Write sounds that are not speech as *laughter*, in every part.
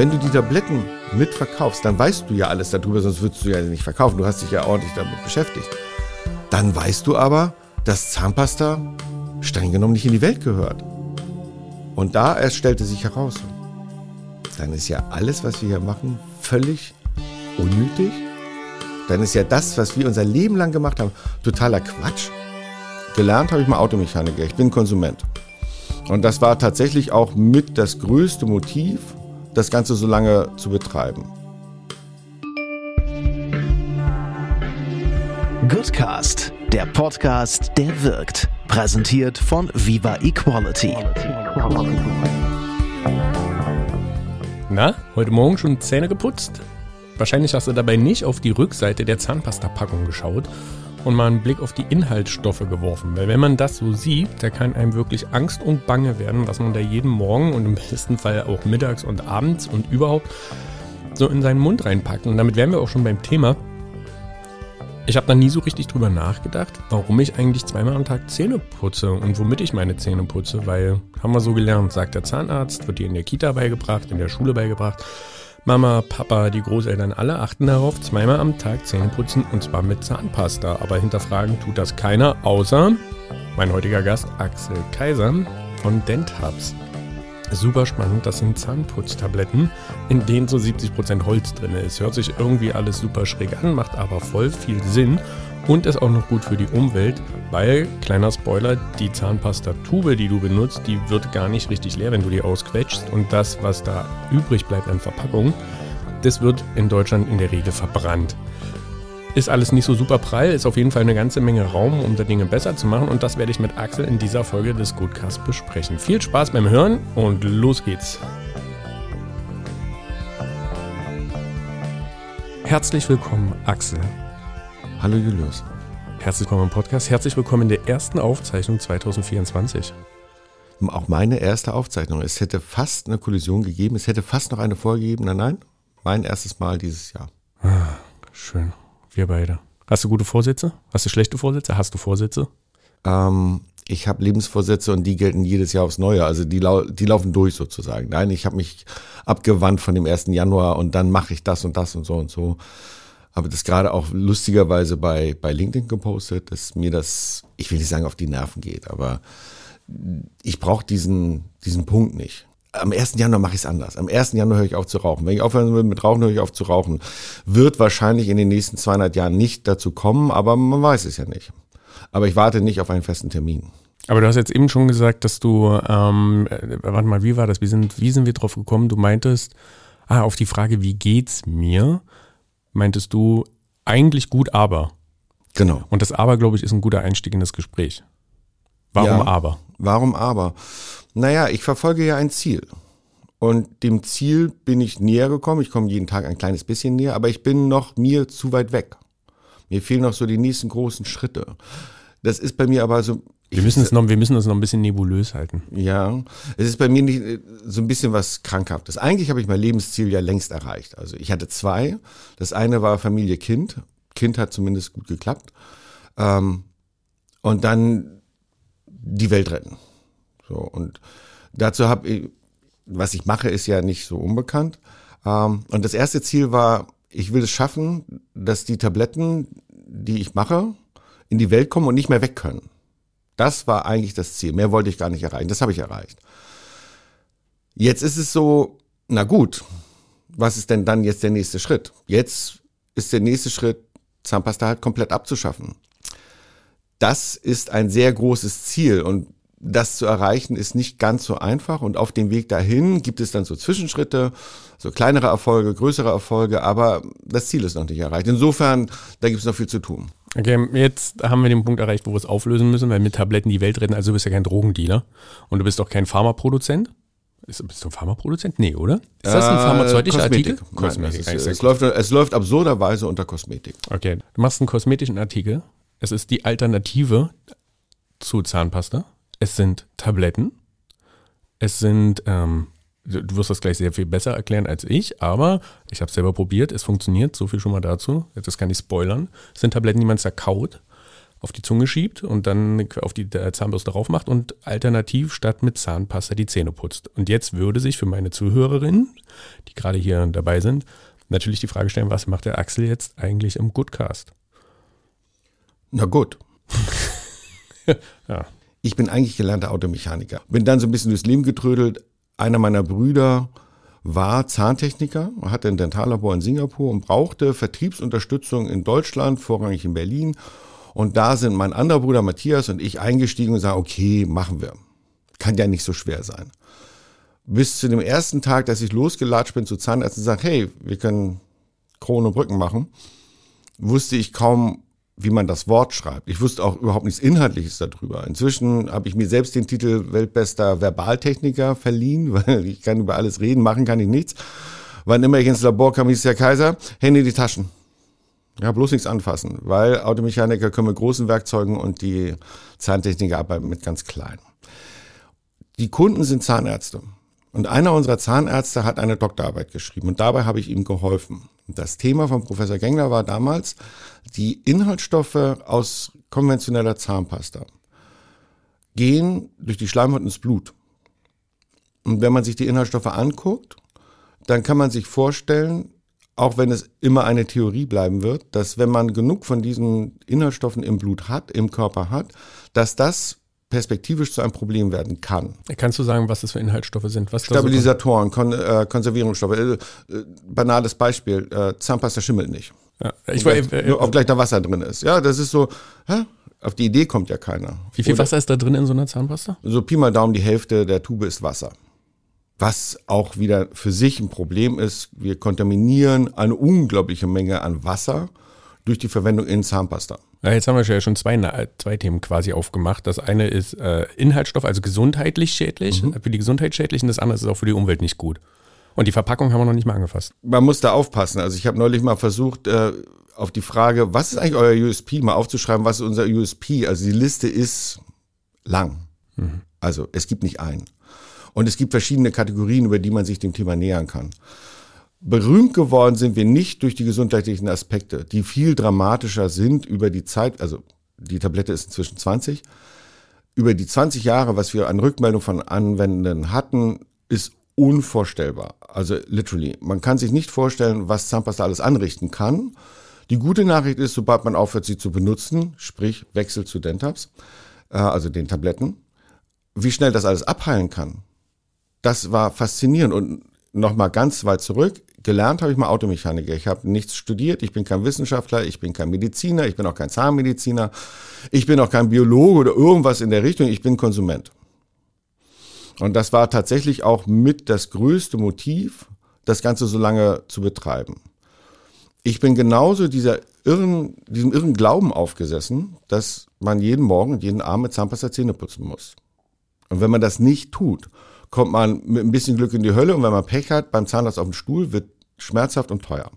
Wenn du die Tabletten mitverkaufst, dann weißt du ja alles darüber, sonst würdest du ja nicht verkaufen. Du hast dich ja ordentlich damit beschäftigt. Dann weißt du aber, dass Zahnpasta streng genommen nicht in die Welt gehört. Und da erst stellte sich heraus, dann ist ja alles, was wir hier machen, völlig unnötig. Dann ist ja das, was wir unser Leben lang gemacht haben, totaler Quatsch. Gelernt habe ich mal Automechaniker, ich bin Konsument. Und das war tatsächlich auch mit das größte Motiv, das Ganze so lange zu betreiben. Goodcast, der Podcast, der wirkt. Präsentiert von Viva Equality. Na, heute Morgen schon Zähne geputzt? Wahrscheinlich hast du dabei nicht auf die Rückseite der Zahnpasta-Packung geschaut und mal einen Blick auf die Inhaltsstoffe geworfen. Weil wenn man das so sieht, da kann einem wirklich Angst und Bange werden, was man da jeden Morgen und im besten Fall auch mittags und abends und überhaupt so in seinen Mund reinpackt. Und damit wären wir auch schon beim Thema. Ich habe da nie so richtig drüber nachgedacht, warum ich eigentlich zweimal am Tag Zähne putze und womit ich meine Zähne putze, weil haben wir so gelernt, sagt der Zahnarzt, wird dir in der Kita beigebracht, in der Schule beigebracht. Mama, Papa, die Großeltern alle achten darauf, zweimal am Tag Zähne putzen und zwar mit Zahnpasta. Aber hinterfragen tut das keiner, außer mein heutiger Gast Axel Kaiser von Dentabs. Super spannend, das sind Zahnputztabletten, in denen so 70% Holz drin ist. Hört sich irgendwie alles super schräg an, macht aber voll viel Sinn und ist auch noch gut für die Umwelt, weil, kleiner Spoiler, die Zahnpasta-Tube, die du benutzt, die wird gar nicht richtig leer, wenn du die ausquetschst. Und das, was da übrig bleibt an Verpackung, das wird in Deutschland in der Regel verbrannt. Ist alles nicht so super prall, ist auf jeden Fall eine ganze Menge Raum, um da Dinge besser zu machen. Und das werde ich mit Axel in dieser Folge des Goodcast besprechen. Viel Spaß beim Hören und los geht's. Herzlich willkommen, Axel. Hallo Julius. Herzlich willkommen im Podcast. Herzlich willkommen in der ersten Aufzeichnung 2024. Auch meine erste Aufzeichnung. Es hätte fast eine Kollision gegeben. Es hätte fast noch eine vorgegeben. Nein, nein. Mein erstes Mal dieses Jahr. Ah, schön. Wir beide. Hast du gute Vorsätze? Hast du schlechte Vorsätze? Hast du Vorsätze? Ähm, ich habe Lebensvorsätze und die gelten jedes Jahr aufs Neue. Also die, lau die laufen durch sozusagen. Nein, ich habe mich abgewandt von dem 1. Januar und dann mache ich das und das und so und so. Aber das gerade auch lustigerweise bei, bei LinkedIn gepostet, dass mir das, ich will nicht sagen, auf die Nerven geht, aber ich brauche diesen, diesen Punkt nicht am 1. Januar mache ich es anders. Am 1. Januar höre ich auf zu rauchen. Wenn ich aufhören will mit Rauchen, höre ich auf zu rauchen. Wird wahrscheinlich in den nächsten 200 Jahren nicht dazu kommen, aber man weiß es ja nicht. Aber ich warte nicht auf einen festen Termin. Aber du hast jetzt eben schon gesagt, dass du, ähm, äh, warte mal, wie war das? Wie sind, wie sind wir drauf gekommen? Du meintest, ah, auf die Frage, wie geht's mir, meintest du eigentlich gut, aber. Genau. Und das aber, glaube ich, ist ein guter Einstieg in das Gespräch. Warum ja, aber? Warum aber? Naja, ich verfolge ja ein Ziel. Und dem Ziel bin ich näher gekommen. Ich komme jeden Tag ein kleines bisschen näher, aber ich bin noch mir zu weit weg. Mir fehlen noch so die nächsten großen Schritte. Das ist bei mir aber so. Wir müssen, es noch, wir müssen es noch ein bisschen nebulös halten. Ja, es ist bei mir nicht äh, so ein bisschen was Krankhaftes. Eigentlich habe ich mein Lebensziel ja längst erreicht. Also ich hatte zwei. Das eine war Familie Kind. Kind hat zumindest gut geklappt. Ähm, und dann die Welt retten. So, und dazu habe ich, was ich mache, ist ja nicht so unbekannt. Ähm, und das erste Ziel war, ich will es schaffen, dass die Tabletten, die ich mache, in die Welt kommen und nicht mehr weg können. Das war eigentlich das Ziel. Mehr wollte ich gar nicht erreichen. Das habe ich erreicht. Jetzt ist es so, na gut, was ist denn dann jetzt der nächste Schritt? Jetzt ist der nächste Schritt, Zahnpasta halt komplett abzuschaffen. Das ist ein sehr großes Ziel und das zu erreichen ist nicht ganz so einfach und auf dem Weg dahin gibt es dann so Zwischenschritte, so kleinere Erfolge, größere Erfolge, aber das Ziel ist noch nicht erreicht. Insofern, da gibt es noch viel zu tun. Okay, jetzt haben wir den Punkt erreicht, wo wir es auflösen müssen, weil mit Tabletten die Welt retten, also du bist ja kein Drogendealer und du bist auch kein Pharmaproduzent. Ist, bist du ein Pharmaproduzent? Nee, oder? Ist das ein äh, pharmazeutischer Artikel? Kosmetik. Nein, es, es, läuft, es läuft absurderweise unter Kosmetik. Okay, du machst einen kosmetischen Artikel. Es ist die Alternative zu Zahnpasta es sind Tabletten. Es sind, ähm, du wirst das gleich sehr viel besser erklären als ich, aber ich habe es selber probiert, es funktioniert, so viel schon mal dazu. Das kann ich spoilern. Es sind Tabletten, die man zerkaut. auf die Zunge schiebt und dann auf die Zahnbürste drauf macht und alternativ statt mit Zahnpasta die Zähne putzt. Und jetzt würde sich für meine Zuhörerinnen, die gerade hier dabei sind, natürlich die Frage stellen, was macht der Axel jetzt eigentlich im Goodcast? Na gut. *laughs* ja. Ich bin eigentlich gelernter Automechaniker. Bin dann so ein bisschen durchs Leben getrödelt. Einer meiner Brüder war Zahntechniker, hatte ein Dentallabor in Singapur und brauchte Vertriebsunterstützung in Deutschland, vorrangig in Berlin. Und da sind mein anderer Bruder Matthias und ich eingestiegen und sagen, okay, machen wir. Kann ja nicht so schwer sein. Bis zu dem ersten Tag, dass ich losgelatscht bin zu Zahnärzten und sage, hey, wir können Kronen und Brücken machen, wusste ich kaum, wie man das Wort schreibt. Ich wusste auch überhaupt nichts Inhaltliches darüber. Inzwischen habe ich mir selbst den Titel Weltbester Verbaltechniker verliehen, *laughs* weil ich kann über alles reden, machen kann ich nichts. Wann immer ich ins Labor kam, hieß der Kaiser, Hände in die Taschen. Ja, bloß nichts anfassen, weil Automechaniker können mit großen Werkzeugen und die Zahntechniker arbeiten mit ganz kleinen. Die Kunden sind Zahnärzte. Und einer unserer Zahnärzte hat eine Doktorarbeit geschrieben und dabei habe ich ihm geholfen. Das Thema von Professor Gengler war damals die Inhaltsstoffe aus konventioneller Zahnpasta gehen durch die Schleimhaut ins Blut. Und wenn man sich die Inhaltsstoffe anguckt, dann kann man sich vorstellen, auch wenn es immer eine Theorie bleiben wird, dass wenn man genug von diesen Inhaltsstoffen im Blut hat, im Körper hat, dass das perspektivisch zu einem Problem werden kann. Kannst du sagen, was das für Inhaltsstoffe sind? Was Stabilisatoren, Kon äh, Konservierungsstoffe. Äh, äh, banales Beispiel, äh, Zahnpasta schimmelt nicht. Ja, ich war, äh, ob gleich da Wasser drin ist. Ja, das ist so, hä? auf die Idee kommt ja keiner. Wie viel Oder, Wasser ist da drin in so einer Zahnpasta? So Pi mal Daumen, die Hälfte der Tube ist Wasser. Was auch wieder für sich ein Problem ist, wir kontaminieren eine unglaubliche Menge an Wasser durch die Verwendung in Zahnpasta. Ja, jetzt haben wir ja schon zwei, zwei Themen quasi aufgemacht. Das eine ist äh, Inhaltsstoff, also gesundheitlich schädlich, mhm. für die Gesundheit schädlich und das andere ist auch für die Umwelt nicht gut. Und die Verpackung haben wir noch nicht mal angefasst. Man muss da aufpassen. Also ich habe neulich mal versucht, äh, auf die Frage, was ist eigentlich euer USP, mal aufzuschreiben, was ist unser USP? Also die Liste ist lang. Mhm. Also es gibt nicht einen. Und es gibt verschiedene Kategorien, über die man sich dem Thema nähern kann. Berühmt geworden sind wir nicht durch die gesundheitlichen Aspekte, die viel dramatischer sind über die Zeit, also die Tablette ist inzwischen 20, über die 20 Jahre, was wir an Rückmeldung von Anwendenden hatten, ist unvorstellbar. Also literally. Man kann sich nicht vorstellen, was Zahnpasta alles anrichten kann. Die gute Nachricht ist, sobald man aufhört, sie zu benutzen, sprich Wechsel zu Dentabs, äh, also den Tabletten, wie schnell das alles abheilen kann. Das war faszinierend und nochmal ganz weit zurück. Gelernt habe ich mal Automechaniker. Ich habe nichts studiert, ich bin kein Wissenschaftler, ich bin kein Mediziner, ich bin auch kein Zahnmediziner, ich bin auch kein Biologe oder irgendwas in der Richtung, ich bin Konsument. Und das war tatsächlich auch mit das größte Motiv, das Ganze so lange zu betreiben. Ich bin genauso dieser irren, diesem irren Glauben aufgesessen, dass man jeden Morgen jeden Abend mit Zahnpasta Zähne putzen muss. Und wenn man das nicht tut kommt man mit ein bisschen Glück in die Hölle und wenn man Pech hat, beim Zahnarzt auf dem Stuhl, wird schmerzhaft und teuer.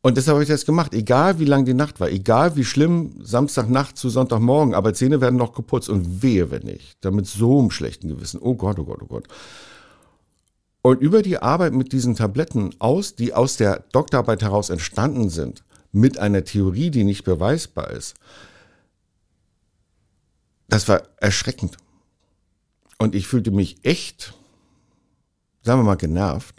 Und deshalb habe ich das gemacht, egal wie lang die Nacht war, egal wie schlimm Samstagnacht zu Sonntagmorgen, aber Zähne werden noch geputzt und wehe, wenn nicht. Damit so einem schlechten Gewissen. Oh Gott, oh Gott, oh Gott. Und über die Arbeit mit diesen Tabletten aus, die aus der Doktorarbeit heraus entstanden sind, mit einer Theorie, die nicht beweisbar ist, das war erschreckend. Und ich fühlte mich echt, sagen wir mal, genervt.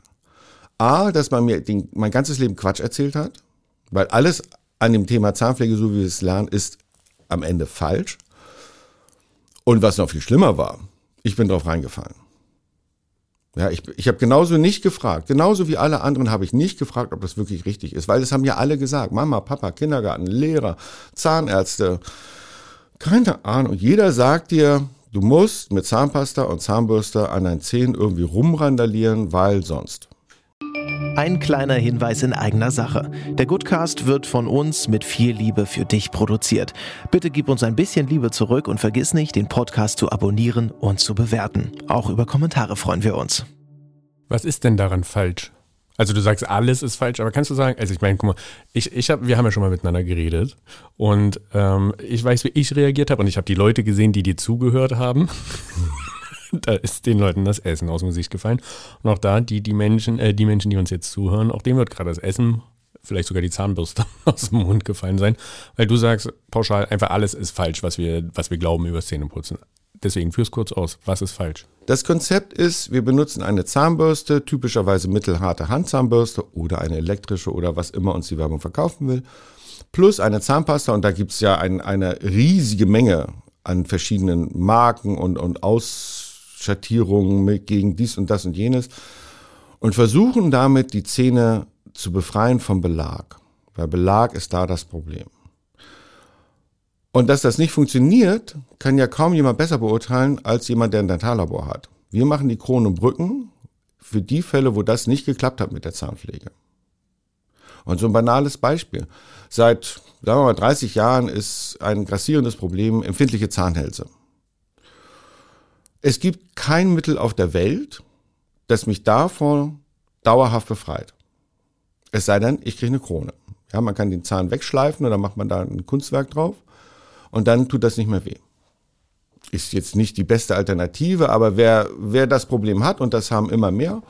A, dass man mir den, mein ganzes Leben Quatsch erzählt hat, weil alles an dem Thema Zahnpflege, so wie wir es lernen, ist am Ende falsch. Und was noch viel schlimmer war, ich bin drauf reingefallen. Ja, ich, ich habe genauso nicht gefragt, genauso wie alle anderen habe ich nicht gefragt, ob das wirklich richtig ist, weil das haben ja alle gesagt. Mama, Papa, Kindergarten, Lehrer, Zahnärzte, keine Ahnung. Jeder sagt dir, Du musst mit Zahnpasta und Zahnbürste an deinen Zähnen irgendwie rumrandalieren, weil sonst. Ein kleiner Hinweis in eigener Sache. Der Goodcast wird von uns mit viel Liebe für dich produziert. Bitte gib uns ein bisschen Liebe zurück und vergiss nicht, den Podcast zu abonnieren und zu bewerten. Auch über Kommentare freuen wir uns. Was ist denn daran falsch? Also du sagst, alles ist falsch, aber kannst du sagen, also ich meine, guck mal, ich, ich hab, wir haben ja schon mal miteinander geredet und ähm, ich weiß, wie ich reagiert habe und ich habe die Leute gesehen, die dir zugehört haben. *laughs* da ist den Leuten das Essen aus dem Gesicht gefallen. Und auch da, die, die Menschen, äh, die Menschen, die uns jetzt zuhören, auch denen wird gerade das Essen vielleicht sogar die Zahnbürste *laughs* aus dem Mund gefallen sein, weil du sagst pauschal einfach alles ist falsch, was wir, was wir glauben über Zähneputzen. Deswegen führ's kurz aus. Was ist falsch? Das Konzept ist, wir benutzen eine Zahnbürste, typischerweise mittelharte Handzahnbürste oder eine elektrische oder was immer uns die Werbung verkaufen will, plus eine Zahnpasta und da gibt's ja ein, eine riesige Menge an verschiedenen Marken und, und Ausschattierungen mit, gegen dies und das und jenes und versuchen damit die Zähne zu befreien vom Belag. Weil Belag ist da das Problem. Und dass das nicht funktioniert, kann ja kaum jemand besser beurteilen als jemand, der ein Dentallabor hat. Wir machen die Kronen und Brücken für die Fälle, wo das nicht geklappt hat mit der Zahnpflege. Und so ein banales Beispiel. Seit, sagen wir mal, 30 Jahren ist ein grassierendes Problem empfindliche Zahnhälse. Es gibt kein Mittel auf der Welt, das mich davon dauerhaft befreit. Es sei denn, ich kriege eine Krone. Ja, man kann den Zahn wegschleifen oder macht man da ein Kunstwerk drauf und dann tut das nicht mehr weh. Ist jetzt nicht die beste Alternative, aber wer, wer das Problem hat, und das haben immer mehr,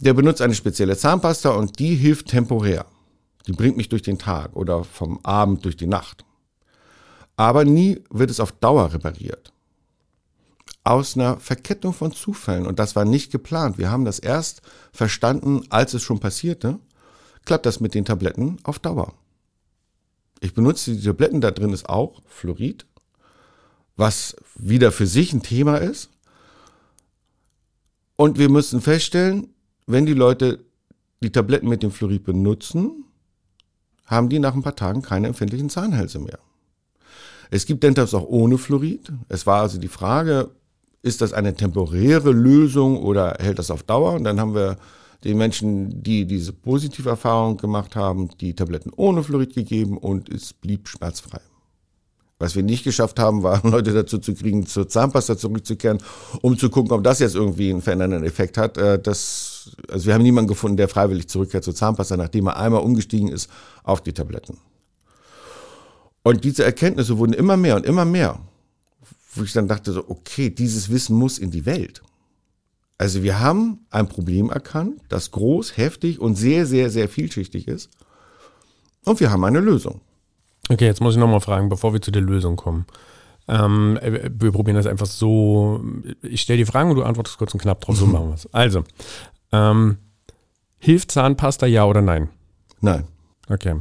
der benutzt eine spezielle Zahnpasta und die hilft temporär. Die bringt mich durch den Tag oder vom Abend durch die Nacht. Aber nie wird es auf Dauer repariert. Aus einer Verkettung von Zufällen, und das war nicht geplant, wir haben das erst verstanden, als es schon passierte, klappt das mit den Tabletten auf Dauer. Ich benutze die Tabletten, da drin ist auch Fluorid, was wieder für sich ein Thema ist. Und wir müssen feststellen, wenn die Leute die Tabletten mit dem Fluorid benutzen, haben die nach ein paar Tagen keine empfindlichen Zahnhälse mehr. Es gibt Dentaps auch ohne Fluorid. Es war also die Frage, ist das eine temporäre Lösung oder hält das auf Dauer? Und dann haben wir den Menschen, die diese positive Erfahrung gemacht haben, die Tabletten ohne Fluorid gegeben und es blieb schmerzfrei. Was wir nicht geschafft haben, war, *laughs* Leute dazu zu kriegen, zur Zahnpasta zurückzukehren, um zu gucken, ob das jetzt irgendwie einen verändernden Effekt hat. Äh, das, also wir haben niemanden gefunden, der freiwillig zurückkehrt zur Zahnpasta, nachdem er einmal umgestiegen ist auf die Tabletten. Und diese Erkenntnisse wurden immer mehr und immer mehr, wo ich dann dachte so, okay, dieses Wissen muss in die Welt. Also wir haben ein Problem erkannt, das groß, heftig und sehr, sehr, sehr vielschichtig ist. Und wir haben eine Lösung. Okay, jetzt muss ich nochmal fragen, bevor wir zu der Lösung kommen. Ähm, wir probieren das einfach so. Ich stelle die Fragen und du antwortest kurz und knapp drauf. So *laughs* machen wir es. Also, ähm, hilft Zahnpasta ja oder nein? Nein. Okay.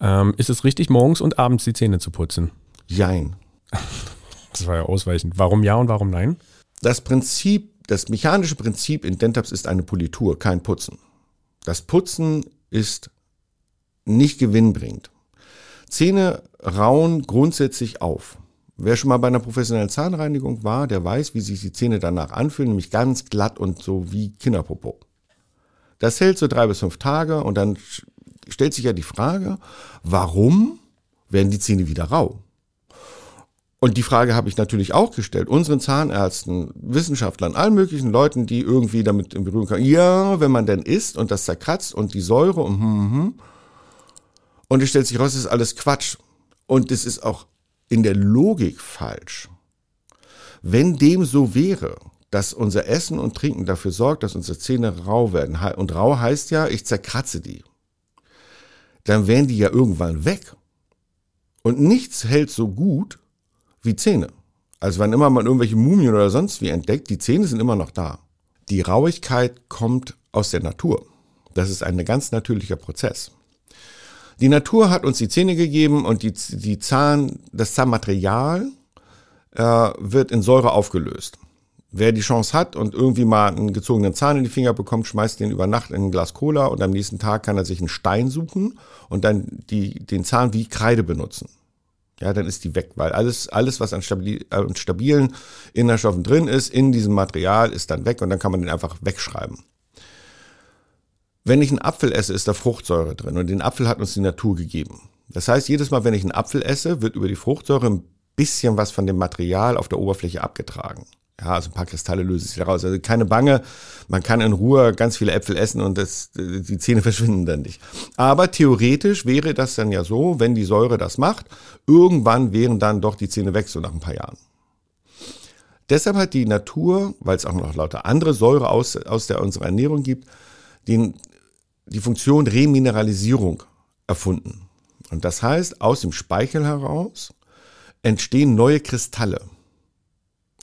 Ähm, ist es richtig, morgens und abends die Zähne zu putzen? Jein. *laughs* Das war ja ausweichend. Warum ja und warum nein? Das Prinzip das mechanische Prinzip in Dentaps ist eine Politur, kein Putzen. Das Putzen ist nicht gewinnbringend. Zähne rauen grundsätzlich auf. Wer schon mal bei einer professionellen Zahnreinigung war, der weiß, wie sich die Zähne danach anfühlen, nämlich ganz glatt und so wie Kinderpopo. Das hält so drei bis fünf Tage und dann stellt sich ja die Frage, warum werden die Zähne wieder rau? Und die Frage habe ich natürlich auch gestellt, unseren Zahnärzten, Wissenschaftlern, allen möglichen Leuten, die irgendwie damit in Berührung kommen. Ja, wenn man denn isst und das zerkratzt und die Säure und hm, hm, hm. Und es stellt sich raus, es ist alles Quatsch. Und es ist auch in der Logik falsch. Wenn dem so wäre, dass unser Essen und Trinken dafür sorgt, dass unsere Zähne rau werden, und rau heißt ja, ich zerkratze die, dann wären die ja irgendwann weg. Und nichts hält so gut wie Zähne. Also wenn immer man irgendwelche Mumien oder sonst wie entdeckt, die Zähne sind immer noch da. Die Rauigkeit kommt aus der Natur. Das ist ein ganz natürlicher Prozess. Die Natur hat uns die Zähne gegeben und die, die Zahn, das Zahnmaterial äh, wird in Säure aufgelöst. Wer die Chance hat und irgendwie mal einen gezogenen Zahn in die Finger bekommt, schmeißt den über Nacht in ein Glas Cola und am nächsten Tag kann er sich einen Stein suchen und dann die, den Zahn wie Kreide benutzen ja, dann ist die weg, weil alles, alles, was an, stabil, an stabilen Inhaltsstoffen drin ist, in diesem Material, ist dann weg und dann kann man den einfach wegschreiben. Wenn ich einen Apfel esse, ist da Fruchtsäure drin und den Apfel hat uns die Natur gegeben. Das heißt, jedes Mal, wenn ich einen Apfel esse, wird über die Fruchtsäure ein bisschen was von dem Material auf der Oberfläche abgetragen. Ja, also ein paar Kristalle lösen sich daraus. Also keine Bange, man kann in Ruhe ganz viele Äpfel essen und das, die Zähne *laughs* verschwinden dann nicht. Aber theoretisch wäre das dann ja so, wenn die Säure das macht, irgendwann wären dann doch die Zähne weg, so nach ein paar Jahren. Deshalb hat die Natur, weil es auch noch lauter andere Säure aus, aus der unserer Ernährung gibt, den die Funktion Remineralisierung erfunden. Und das heißt, aus dem Speichel heraus entstehen neue Kristalle.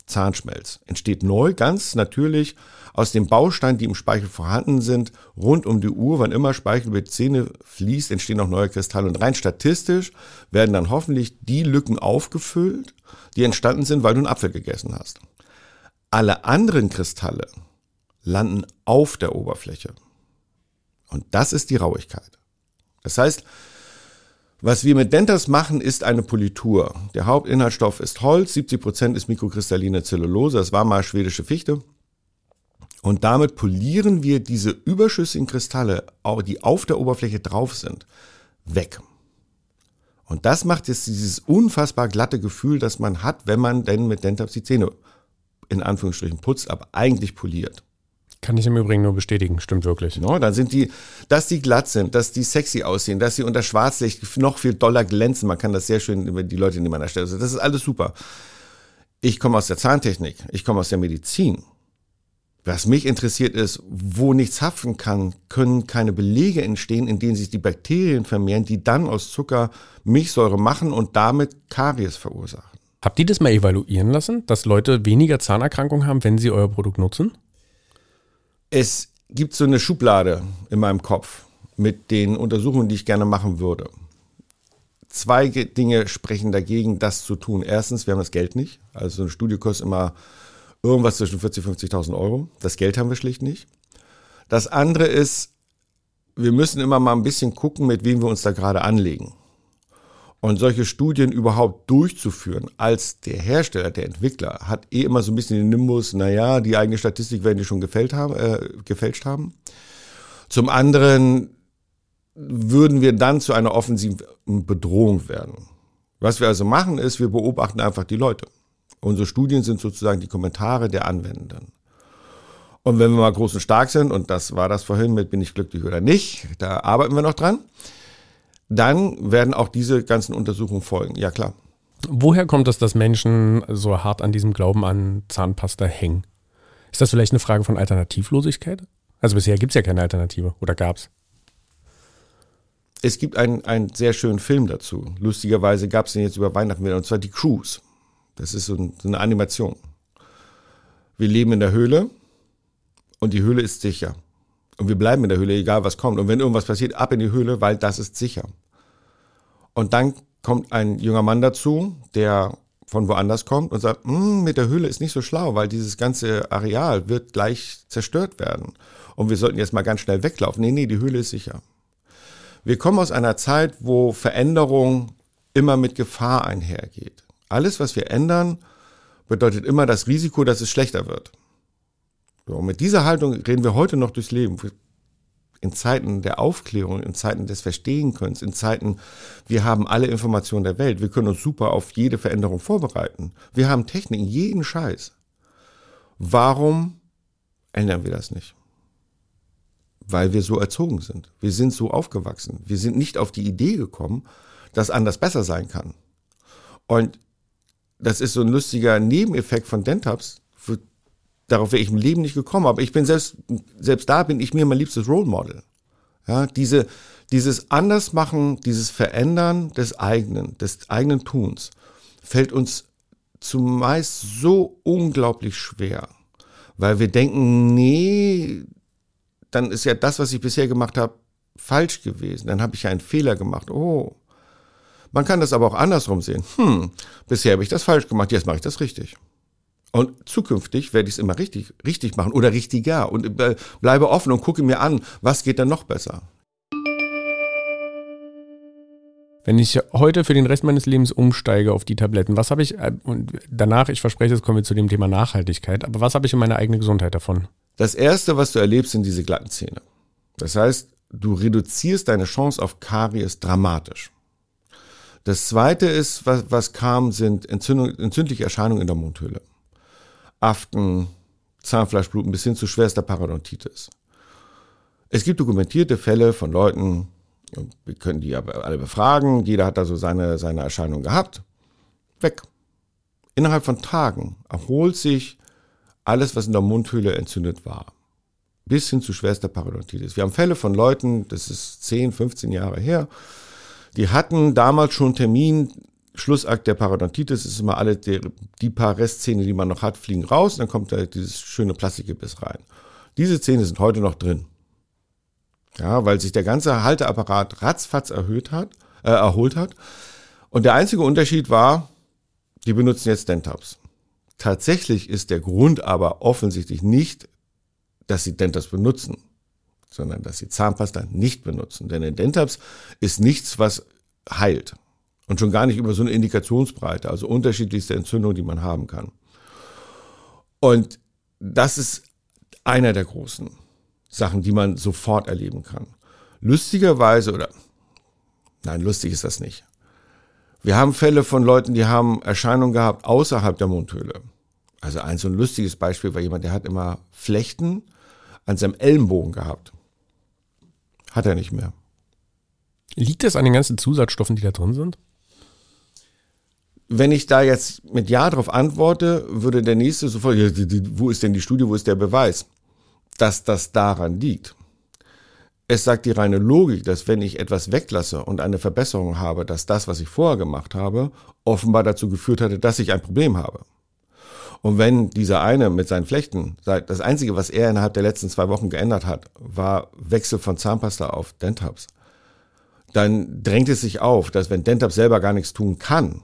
Zahnschmelz entsteht neu, ganz natürlich aus den Bausteinen, die im Speichel vorhanden sind, rund um die Uhr, wann immer Speichel über die Zähne fließt, entstehen auch neue Kristalle. Und rein statistisch werden dann hoffentlich die Lücken aufgefüllt, die entstanden sind, weil du einen Apfel gegessen hast. Alle anderen Kristalle landen auf der Oberfläche. Und das ist die Rauigkeit. Das heißt, was wir mit Dentas machen, ist eine Politur. Der Hauptinhaltsstoff ist Holz, 70 Prozent ist mikrokristalline Zellulose, das war mal schwedische Fichte. Und damit polieren wir diese überschüssigen Kristalle, die auf der Oberfläche drauf sind, weg. Und das macht jetzt dieses unfassbar glatte Gefühl, das man hat, wenn man denn mit Dentabs die Zähne in Anführungsstrichen putzt, aber eigentlich poliert. Kann ich im Übrigen nur bestätigen, stimmt wirklich. No, dann sind die, dass die glatt sind, dass die sexy aussehen, dass sie unter Schwarzlicht noch viel doller glänzen. Man kann das sehr schön über die Leute, die man erstellt. Das ist alles super. Ich komme aus der Zahntechnik, ich komme aus der Medizin. Was mich interessiert ist, wo nichts haften kann, können keine Belege entstehen, in denen sich die Bakterien vermehren, die dann aus Zucker Milchsäure machen und damit Karies verursachen. Habt ihr das mal evaluieren lassen, dass Leute weniger Zahnerkrankungen haben, wenn sie euer Produkt nutzen? Es gibt so eine Schublade in meinem Kopf mit den Untersuchungen, die ich gerne machen würde. Zwei Dinge sprechen dagegen, das zu tun. Erstens, wir haben das Geld nicht. Also so ein Studio kostet immer irgendwas zwischen 40.000 und 50.000 Euro. Das Geld haben wir schlicht nicht. Das andere ist, wir müssen immer mal ein bisschen gucken, mit wem wir uns da gerade anlegen. Und solche Studien überhaupt durchzuführen als der Hersteller, der Entwickler, hat eh immer so ein bisschen den Nimbus, naja, die eigene Statistik werden die schon gefälscht haben, äh, gefälscht haben. Zum anderen würden wir dann zu einer offensiven Bedrohung werden. Was wir also machen, ist, wir beobachten einfach die Leute. Unsere Studien sind sozusagen die Kommentare der Anwendenden. Und wenn wir mal groß und stark sind, und das war das vorhin mit bin ich glücklich oder nicht, da arbeiten wir noch dran, dann werden auch diese ganzen Untersuchungen folgen. Ja, klar. Woher kommt es, dass Menschen so hart an diesem Glauben an Zahnpasta hängen? Ist das vielleicht eine Frage von Alternativlosigkeit? Also bisher gibt es ja keine Alternative oder gab es? Es gibt einen, einen sehr schönen Film dazu. Lustigerweise gab es den jetzt über Weihnachten wieder, und zwar die Cruise. Das ist so, ein, so eine Animation. Wir leben in der Höhle und die Höhle ist sicher. Und wir bleiben in der Höhle, egal was kommt. Und wenn irgendwas passiert, ab in die Höhle, weil das ist sicher. Und dann kommt ein junger Mann dazu, der von woanders kommt und sagt, hm, mit der Höhle ist nicht so schlau, weil dieses ganze Areal wird gleich zerstört werden. Und wir sollten jetzt mal ganz schnell weglaufen. Nee, nee, die Höhle ist sicher. Wir kommen aus einer Zeit, wo Veränderung immer mit Gefahr einhergeht. Alles, was wir ändern, bedeutet immer das Risiko, dass es schlechter wird. So, und mit dieser Haltung reden wir heute noch durchs Leben. In Zeiten der Aufklärung, in Zeiten des Verstehenkönnens, in Zeiten, wir haben alle Informationen der Welt. Wir können uns super auf jede Veränderung vorbereiten. Wir haben Techniken, jeden Scheiß. Warum ändern wir das nicht? Weil wir so erzogen sind. Wir sind so aufgewachsen. Wir sind nicht auf die Idee gekommen, dass anders besser sein kann. Und das ist so ein lustiger Nebeneffekt von Dentabs darauf wäre ich im Leben nicht gekommen. Aber ich bin selbst, selbst da bin ich mir mein liebstes Role Model. Ja, diese, dieses Andersmachen, dieses Verändern des eigenen, des eigenen Tuns, fällt uns zumeist so unglaublich schwer. Weil wir denken, nee, dann ist ja das, was ich bisher gemacht habe, falsch gewesen. Dann habe ich ja einen Fehler gemacht. Oh. Man kann das aber auch andersrum sehen. Hm, bisher habe ich das falsch gemacht, jetzt mache ich das richtig. Und zukünftig werde ich es immer richtig, richtig machen oder richtiger und äh, bleibe offen und gucke mir an, was geht dann noch besser. Wenn ich heute für den Rest meines Lebens umsteige auf die Tabletten, was habe ich, äh, und danach, ich verspreche, jetzt kommen wir zu dem Thema Nachhaltigkeit, aber was habe ich in meiner eigenen Gesundheit davon? Das erste, was du erlebst, sind diese glatten Zähne. Das heißt, du reduzierst deine Chance auf Karies dramatisch. Das zweite ist, was, was kam, sind entzündliche Erscheinungen in der Mundhöhle. Aften, Zahnfleischbluten bis hin zu schwerster Parodontitis. Es gibt dokumentierte Fälle von Leuten, wir können die aber alle befragen, jeder hat da so seine, seine Erscheinung gehabt. Weg. Innerhalb von Tagen erholt sich alles, was in der Mundhöhle entzündet war. bis hin zu schwerster Parodontitis. Wir haben Fälle von Leuten, das ist 10, 15 Jahre her, die hatten damals schon Termin, Schlussakt der Parodontitis ist immer alle, die, die paar Restzähne, die man noch hat, fliegen raus und dann kommt da dieses schöne Plastikgebiss rein. Diese Zähne sind heute noch drin. Ja, weil sich der ganze Halteapparat ratzfatz erhöht hat, äh, erholt hat. Und der einzige Unterschied war, die benutzen jetzt Dentabs. Tatsächlich ist der Grund aber offensichtlich nicht, dass sie Dentabs benutzen, sondern dass sie Zahnpasta nicht benutzen. Denn in Dentabs ist nichts, was heilt. Und schon gar nicht über so eine Indikationsbreite, also unterschiedlichste Entzündungen, die man haben kann. Und das ist einer der großen Sachen, die man sofort erleben kann. Lustigerweise, oder nein, lustig ist das nicht. Wir haben Fälle von Leuten, die haben Erscheinungen gehabt außerhalb der Mundhöhle. Also ein so ein lustiges Beispiel war jemand, der hat immer Flechten an seinem Ellenbogen gehabt. Hat er nicht mehr. Liegt das an den ganzen Zusatzstoffen, die da drin sind? Wenn ich da jetzt mit Ja darauf antworte, würde der nächste sofort, ja, wo ist denn die Studie, wo ist der Beweis, dass das daran liegt? Es sagt die reine Logik, dass wenn ich etwas weglasse und eine Verbesserung habe, dass das, was ich vorher gemacht habe, offenbar dazu geführt hatte, dass ich ein Problem habe. Und wenn dieser eine mit seinen Flechten sagt, das Einzige, was er innerhalb der letzten zwei Wochen geändert hat, war Wechsel von Zahnpasta auf Dentabs, dann drängt es sich auf, dass wenn Dentabs selber gar nichts tun kann,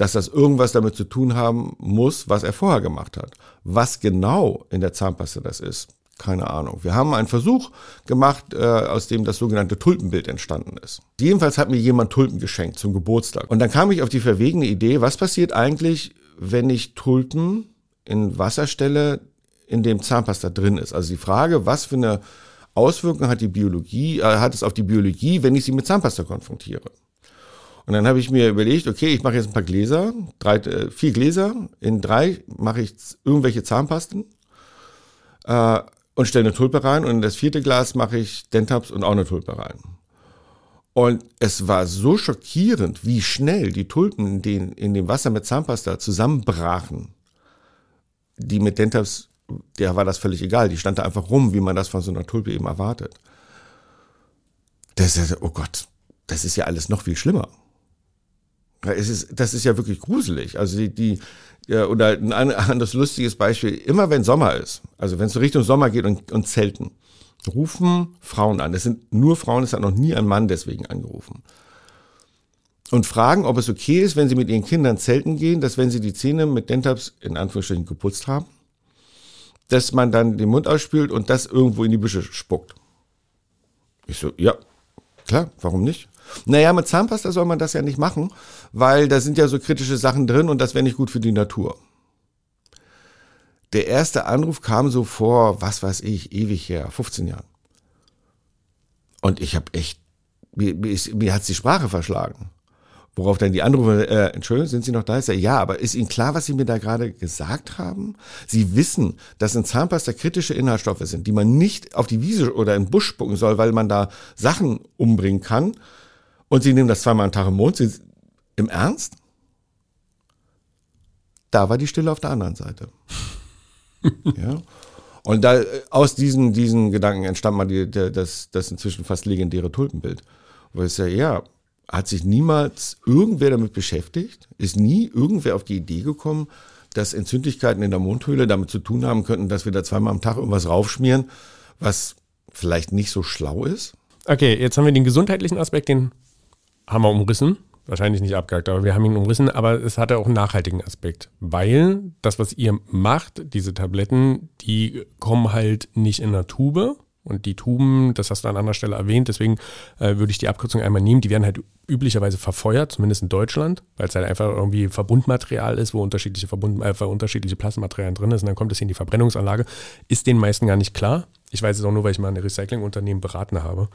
dass das irgendwas damit zu tun haben muss, was er vorher gemacht hat. Was genau in der Zahnpasta das ist, keine Ahnung. Wir haben einen Versuch gemacht, äh, aus dem das sogenannte Tulpenbild entstanden ist. Jedenfalls hat mir jemand Tulpen geschenkt zum Geburtstag. Und dann kam ich auf die verwegene Idee, was passiert eigentlich, wenn ich Tulpen in Wasser stelle, in dem Zahnpasta drin ist. Also die Frage, was für eine Auswirkung hat die Biologie, äh, hat es auf die Biologie, wenn ich sie mit Zahnpasta konfrontiere? Und dann habe ich mir überlegt, okay, ich mache jetzt ein paar Gläser, drei, äh, vier Gläser, in drei mache ich irgendwelche Zahnpasten äh, und stelle eine Tulpe rein und in das vierte Glas mache ich Dentabs und auch eine Tulpe rein. Und es war so schockierend, wie schnell die Tulpen in, den, in dem Wasser mit Zahnpasta zusammenbrachen. Die mit Dentabs, der war das völlig egal. Die stand da einfach rum, wie man das von so einer Tulpe eben erwartet. Das oh Gott, das ist ja alles noch viel schlimmer. Es ist, das ist ja wirklich gruselig. Also die, die ja, oder ein anderes lustiges Beispiel, immer wenn Sommer ist, also wenn es so Richtung Sommer geht und, und Zelten, rufen Frauen an. Das sind nur Frauen, es hat noch nie ein Mann deswegen angerufen. Und fragen, ob es okay ist, wenn sie mit ihren Kindern zelten gehen, dass wenn sie die Zähne mit Dentabs in Anführungsstrichen geputzt haben, dass man dann den Mund ausspült und das irgendwo in die Büsche spuckt. Ich so, ja, klar, warum nicht? Naja, mit Zahnpasta soll man das ja nicht machen, weil da sind ja so kritische Sachen drin und das wäre nicht gut für die Natur. Der erste Anruf kam so vor, was weiß ich, ewig her, 15 Jahren. Und ich habe echt, mir, mir, ist, mir hat die Sprache verschlagen. Worauf dann die Anrufe, äh, Entschuldigung, sind Sie noch da? Ist er, ja, aber ist Ihnen klar, was Sie mir da gerade gesagt haben? Sie wissen, dass in Zahnpasta kritische Inhaltsstoffe sind, die man nicht auf die Wiese oder den Busch spucken soll, weil man da Sachen umbringen kann. Und Sie nehmen das zweimal am Tag im Mond. Sie, Im Ernst? Da war die Stille auf der anderen Seite. *laughs* ja. Und da, aus diesen, diesen Gedanken entstammt mal die, der, das, das inzwischen fast legendäre Tulpenbild. Wo es ja, ja, hat sich niemals irgendwer damit beschäftigt? Ist nie irgendwer auf die Idee gekommen, dass Entzündlichkeiten in der Mundhöhle damit zu tun haben könnten, dass wir da zweimal am Tag irgendwas raufschmieren, was vielleicht nicht so schlau ist? Okay, jetzt haben wir den gesundheitlichen Aspekt, den haben wir umrissen. Wahrscheinlich nicht abgehakt, aber wir haben ihn umrissen. Aber es hatte auch einen nachhaltigen Aspekt, weil das, was ihr macht, diese Tabletten, die kommen halt nicht in einer Tube. Und die Tuben, das hast du an anderer Stelle erwähnt, deswegen äh, würde ich die Abkürzung einmal nehmen. Die werden halt üblicherweise verfeuert, zumindest in Deutschland, weil es halt einfach irgendwie Verbundmaterial ist, wo unterschiedliche, Verbund, äh, unterschiedliche Plastikmaterialien drin ist. Und dann kommt es in die Verbrennungsanlage. Ist den meisten gar nicht klar. Ich weiß es auch nur, weil ich mal ein Recyclingunternehmen beraten habe.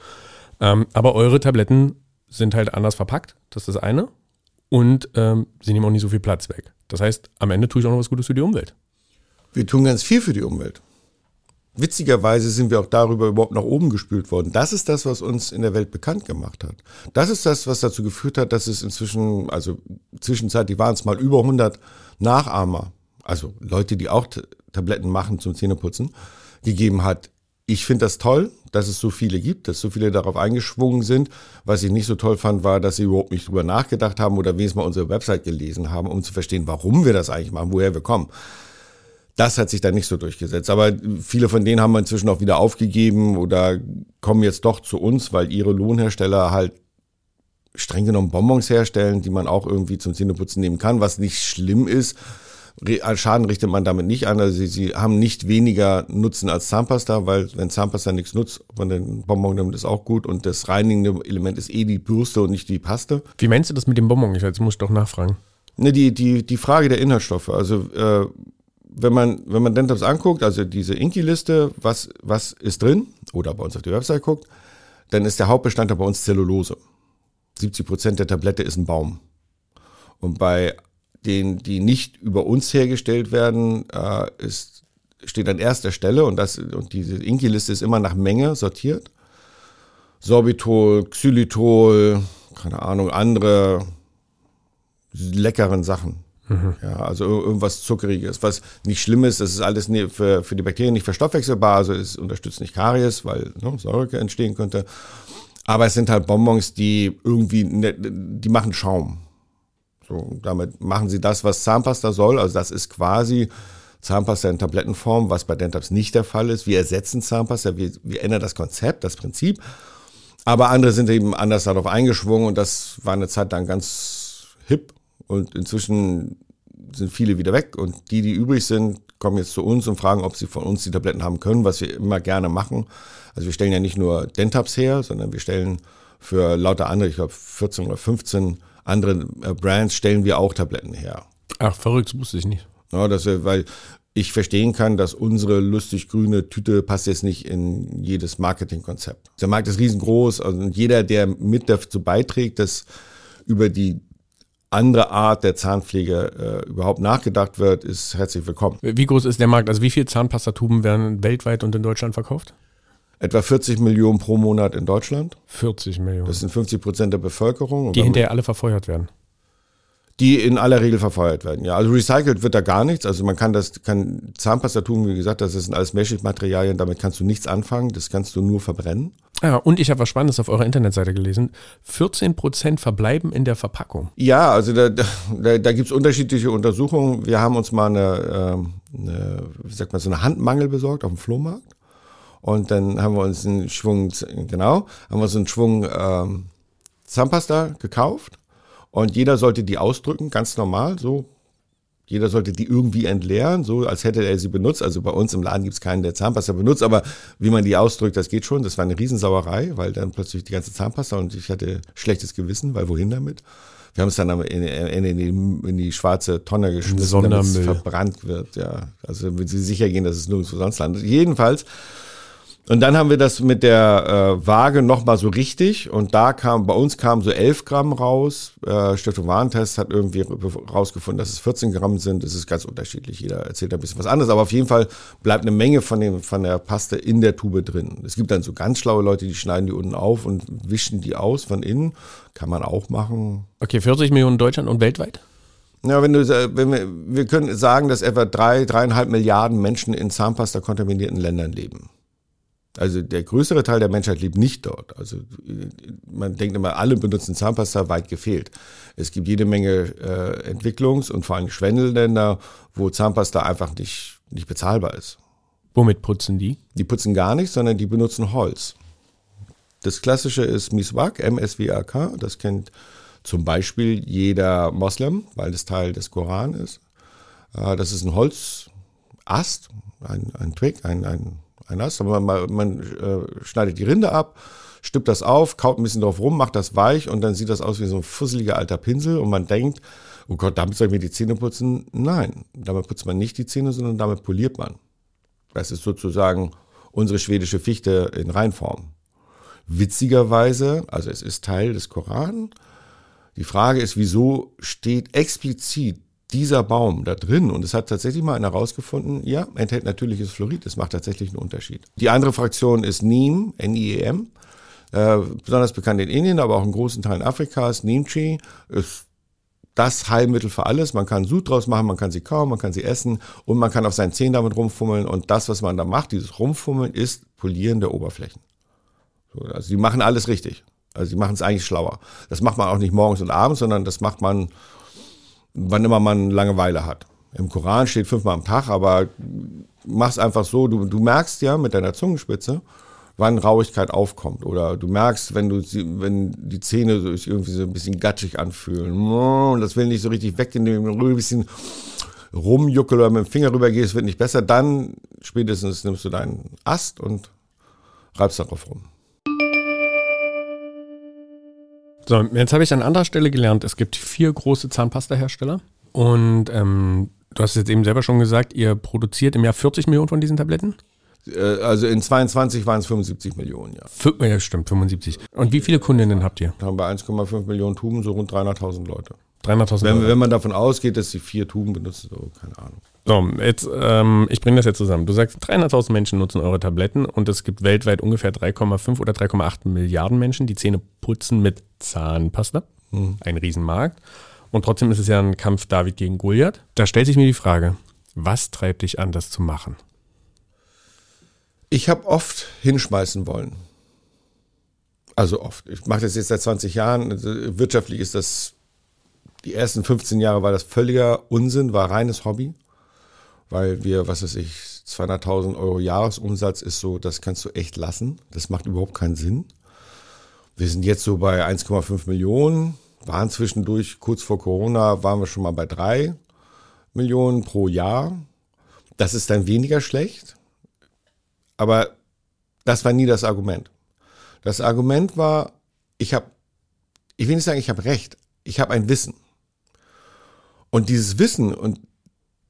Ähm, aber eure Tabletten sind halt anders verpackt, das ist das eine. Und ähm, sie nehmen auch nicht so viel Platz weg. Das heißt, am Ende tue ich auch noch was Gutes für die Umwelt. Wir tun ganz viel für die Umwelt. Witzigerweise sind wir auch darüber überhaupt nach oben gespült worden. Das ist das, was uns in der Welt bekannt gemacht hat. Das ist das, was dazu geführt hat, dass es inzwischen, also zwischenzeitlich waren es mal über 100 Nachahmer, also Leute, die auch Tabletten machen zum Zähneputzen, gegeben hat ich finde das toll, dass es so viele gibt, dass so viele darauf eingeschwungen sind. Was ich nicht so toll fand, war, dass sie überhaupt nicht drüber nachgedacht haben oder wenigstens mal unsere Website gelesen haben, um zu verstehen, warum wir das eigentlich machen, woher wir kommen. Das hat sich da nicht so durchgesetzt. Aber viele von denen haben wir inzwischen auch wieder aufgegeben oder kommen jetzt doch zu uns, weil ihre Lohnhersteller halt streng genommen Bonbons herstellen, die man auch irgendwie zum Zähneputzen nehmen kann, was nicht schlimm ist. Schaden richtet man damit nicht an. Also sie, sie haben nicht weniger Nutzen als Zahnpasta, weil wenn Zahnpasta nichts nutzt, man den Bonbon nimmt, ist auch gut. Und das reinigende Element ist eh die Bürste und nicht die Paste. Wie meinst du das mit dem Bonbon? Ich jetzt muss ich doch nachfragen. Ne, die, die, die Frage der Inhaltsstoffe. Also äh, wenn man, wenn man Dentabs anguckt, also diese Inki-Liste, was, was ist drin, oder bei uns auf die Website guckt, dann ist der Hauptbestandteil bei uns Zellulose. 70 Prozent der Tablette ist ein Baum. Und bei den, die nicht über uns hergestellt werden, äh, ist, steht an erster Stelle und, das, und diese Inki-Liste ist immer nach Menge sortiert. Sorbitol, Xylitol, keine Ahnung, andere leckeren Sachen. Mhm. Ja, also irgendwas Zuckeriges, was nicht schlimm ist, das ist alles für, für die Bakterien nicht verstoffwechselbar, also es unterstützt nicht Karies, weil ne, Säure entstehen könnte. Aber es sind halt Bonbons, die irgendwie, ne, die machen Schaum. So, damit machen sie das, was Zahnpasta soll. Also das ist quasi Zahnpasta in Tablettenform, was bei Dentabs nicht der Fall ist. Wir ersetzen Zahnpasta, wir, wir ändern das Konzept, das Prinzip. Aber andere sind eben anders darauf eingeschwungen und das war eine Zeit lang ganz hip. Und inzwischen sind viele wieder weg und die, die übrig sind, kommen jetzt zu uns und fragen, ob sie von uns die Tabletten haben können, was wir immer gerne machen. Also wir stellen ja nicht nur Dentabs her, sondern wir stellen für lauter andere, ich glaube 14 oder 15 andere äh, Brands stellen wir auch Tabletten her. Ach, verrückt, das wusste ich nicht. Ja, dass wir, weil ich verstehen kann, dass unsere lustig grüne Tüte passt jetzt nicht in jedes Marketingkonzept. Der Markt ist riesengroß also jeder, der mit dazu beiträgt, dass über die andere Art der Zahnpflege äh, überhaupt nachgedacht wird, ist herzlich willkommen. Wie groß ist der Markt? Also wie viele Zahnpastatuben werden weltweit und in Deutschland verkauft? Etwa 40 Millionen pro Monat in Deutschland. 40 Millionen. Das sind 50 Prozent der Bevölkerung. Die hinterher alle verfeuert werden. Die in aller Regel verfeuert werden, ja. Also recycelt wird da gar nichts. Also man kann das, kann Zahnpasta tun, wie gesagt, das sind alles Meshit-Materialien, damit kannst du nichts anfangen, das kannst du nur verbrennen. Ja, und ich habe was Spannendes auf eurer Internetseite gelesen. 14 Prozent verbleiben in der Verpackung. Ja, also da, da, da gibt es unterschiedliche Untersuchungen. Wir haben uns mal eine, ähm, eine, wie sagt man, so eine Handmangel besorgt auf dem Flohmarkt. Und dann haben wir uns einen Schwung, genau, haben wir uns einen Schwung ähm, Zahnpasta gekauft. Und jeder sollte die ausdrücken, ganz normal, so. Jeder sollte die irgendwie entleeren, so als hätte er sie benutzt. Also bei uns im Laden gibt es keinen, der Zahnpasta benutzt, aber wie man die ausdrückt, das geht schon. Das war eine Riesensauerei, weil dann plötzlich die ganze Zahnpasta und ich hatte schlechtes Gewissen, weil wohin damit? Wir haben es dann in, in, in, die, in, die, schwarze Tonne geschmissen, damit es verbrannt wird. Ja, also wenn Sie sicher gehen, dass es nirgendwo sonst landet. Jedenfalls und dann haben wir das mit der äh, Waage nochmal so richtig und da kam, bei uns kamen so 11 Gramm raus. Äh, Stiftung Warentest hat irgendwie rausgefunden, dass es 14 Gramm sind. Das ist ganz unterschiedlich. Jeder erzählt ein bisschen was anderes, aber auf jeden Fall bleibt eine Menge von, dem, von der Paste in der Tube drin. Es gibt dann so ganz schlaue Leute, die schneiden die unten auf und wischen die aus von innen. Kann man auch machen. Okay, 40 Millionen in Deutschland und weltweit? Ja, wenn du, wenn wir, wir können sagen, dass etwa drei, dreieinhalb Milliarden Menschen in Zahnpasta kontaminierten Ländern leben. Also der größere Teil der Menschheit lebt nicht dort. Also man denkt immer, alle benutzen Zahnpasta, weit gefehlt. Es gibt jede Menge äh, Entwicklungs- und vor allem Schwellenländer, wo Zahnpasta einfach nicht, nicht bezahlbar ist. Womit putzen die? Die putzen gar nicht, sondern die benutzen Holz. Das klassische ist Miswak, M-S-W-A-K. Das kennt zum Beispiel jeder Moslem, weil es Teil des Koran ist. Äh, das ist ein Holzast, ein, ein Twig, ein, ein ein Ast. Man, man, man äh, schneidet die Rinde ab, stippt das auf, kaut ein bisschen drauf rum, macht das weich und dann sieht das aus wie so ein fusseliger alter Pinsel und man denkt, oh Gott, damit soll ich mir die Zähne putzen. Nein, damit putzt man nicht die Zähne, sondern damit poliert man. Das ist sozusagen unsere schwedische Fichte in Reinform. Witzigerweise, also es ist Teil des Koran. Die Frage ist, wieso steht explizit dieser Baum da drin, und es hat tatsächlich mal einer herausgefunden, ja, enthält natürliches Fluorid, das macht tatsächlich einen Unterschied. Die andere Fraktion ist Neem, N-I-E-M, äh, besonders bekannt in Indien, aber auch in großen Teilen Afrikas. Tree ist das Heilmittel für alles. Man kann Sud draus machen, man kann sie kauen, man kann sie essen und man kann auf seinen Zähnen damit rumfummeln. Und das, was man da macht, dieses Rumfummeln, ist Polieren der Oberflächen. So, also die machen alles richtig. Also die machen es eigentlich schlauer. Das macht man auch nicht morgens und abends, sondern das macht man, wann immer man Langeweile hat. Im Koran steht fünfmal am Tag, aber mach's einfach so, du, du merkst ja mit deiner Zungenspitze, wann Rauigkeit aufkommt. Oder du merkst, wenn du wenn die Zähne sich irgendwie so ein bisschen gatschig anfühlen. Und das will nicht so richtig weg, indem du ein bisschen rumjuckel oder mit dem Finger rüber gehst, wird nicht besser. Dann spätestens nimmst du deinen Ast und reibst darauf rum. So, jetzt habe ich an anderer Stelle gelernt, es gibt vier große Zahnpasta-Hersteller. Und ähm, du hast jetzt eben selber schon gesagt, ihr produziert im Jahr 40 Millionen von diesen Tabletten? Äh, also in 22 waren es 75 Millionen, ja. Ja, stimmt, 75. Und wie viele Kundinnen habt ihr? Da haben wir 1,5 Millionen Tuben, so rund 300.000 Leute. 300.000 wenn, wenn man davon ausgeht, dass sie vier Tuben benutzen, so, keine Ahnung. So, jetzt, ähm, ich bringe das jetzt zusammen. Du sagst, 300.000 Menschen nutzen eure Tabletten und es gibt weltweit ungefähr 3,5 oder 3,8 Milliarden Menschen, die Zähne putzen mit Zahnpasta. Hm. Ein Riesenmarkt. Und trotzdem ist es ja ein Kampf David gegen Goliath. Da stellt sich mir die Frage, was treibt dich an, das zu machen? Ich habe oft hinschmeißen wollen. Also oft. Ich mache das jetzt seit 20 Jahren. Also wirtschaftlich ist das, die ersten 15 Jahre war das völliger Unsinn, war reines Hobby. Weil wir, was weiß ich, 200.000 Euro Jahresumsatz ist so, das kannst du echt lassen. Das macht überhaupt keinen Sinn. Wir sind jetzt so bei 1,5 Millionen, waren zwischendurch, kurz vor Corona, waren wir schon mal bei drei Millionen pro Jahr. Das ist dann weniger schlecht. Aber das war nie das Argument. Das Argument war, ich habe, ich will nicht sagen, ich habe Recht, ich habe ein Wissen. Und dieses Wissen und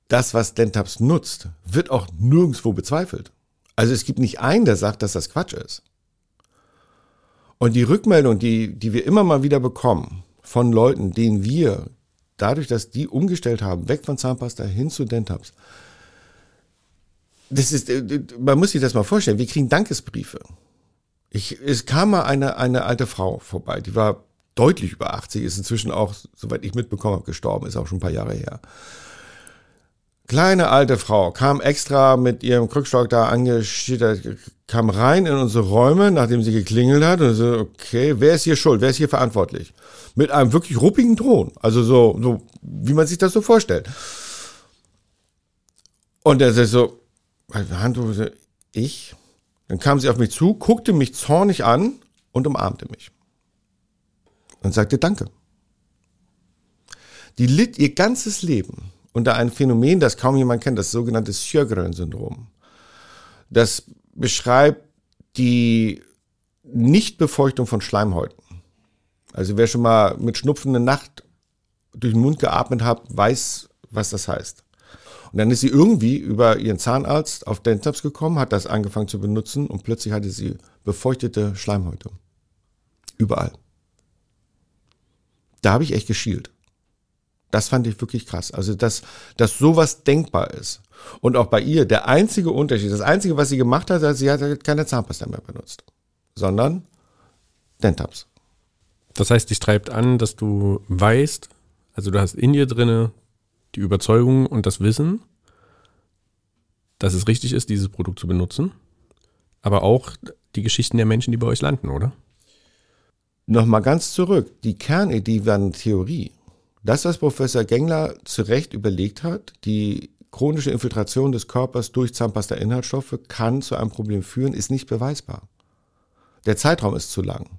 das, was Dentaps nutzt, wird auch nirgendwo bezweifelt. Also es gibt nicht einen, der sagt, dass das Quatsch ist. Und die Rückmeldung, die, die wir immer mal wieder bekommen von Leuten, denen wir, dadurch, dass die umgestellt haben, weg von Zahnpasta hin zu Dentaps, das ist, äh, man muss sich das mal vorstellen, wir kriegen Dankesbriefe. Ich, es kam mal eine, eine alte Frau vorbei, die war deutlich über 80, ist inzwischen auch, soweit ich mitbekommen habe, gestorben, ist auch schon ein paar Jahre her. Kleine alte Frau kam extra mit ihrem Krückstock da angeschittert, kam rein in unsere Räume, nachdem sie geklingelt hat und so, okay, wer ist hier schuld, wer ist hier verantwortlich? Mit einem wirklich ruppigen Ton, also so, so wie man sich das so vorstellt. Und er ist so, Handtuch, ich? Dann kam sie auf mich zu, guckte mich zornig an und umarmte mich. Und sagte Danke. Die litt ihr ganzes Leben unter einem Phänomen, das kaum jemand kennt, das sogenannte Sjögren-Syndrom. Das beschreibt die Nichtbefeuchtung von Schleimhäuten. Also wer schon mal mit Schnupfen eine Nacht durch den Mund geatmet hat, weiß, was das heißt. Und dann ist sie irgendwie über ihren Zahnarzt auf Dentaps gekommen, hat das angefangen zu benutzen und plötzlich hatte sie befeuchtete Schleimhäute. Überall. Da habe ich echt geschielt. Das fand ich wirklich krass. Also, dass, dass sowas denkbar ist. Und auch bei ihr, der einzige Unterschied, das einzige, was sie gemacht hat, sie hat keine Zahnpasta mehr benutzt, sondern Dentaps. Das heißt, dich treibt an, dass du weißt, also du hast in dir drinne die Überzeugung und das Wissen, dass es richtig ist, dieses Produkt zu benutzen, aber auch die Geschichten der Menschen, die bei euch landen, oder? Nochmal ganz zurück. Die Kernidee war eine Theorie. Das, was Professor Gengler zu Recht überlegt hat, die chronische Infiltration des Körpers durch Zahnpasta-Inhaltsstoffe kann zu einem Problem führen, ist nicht beweisbar. Der Zeitraum ist zu lang.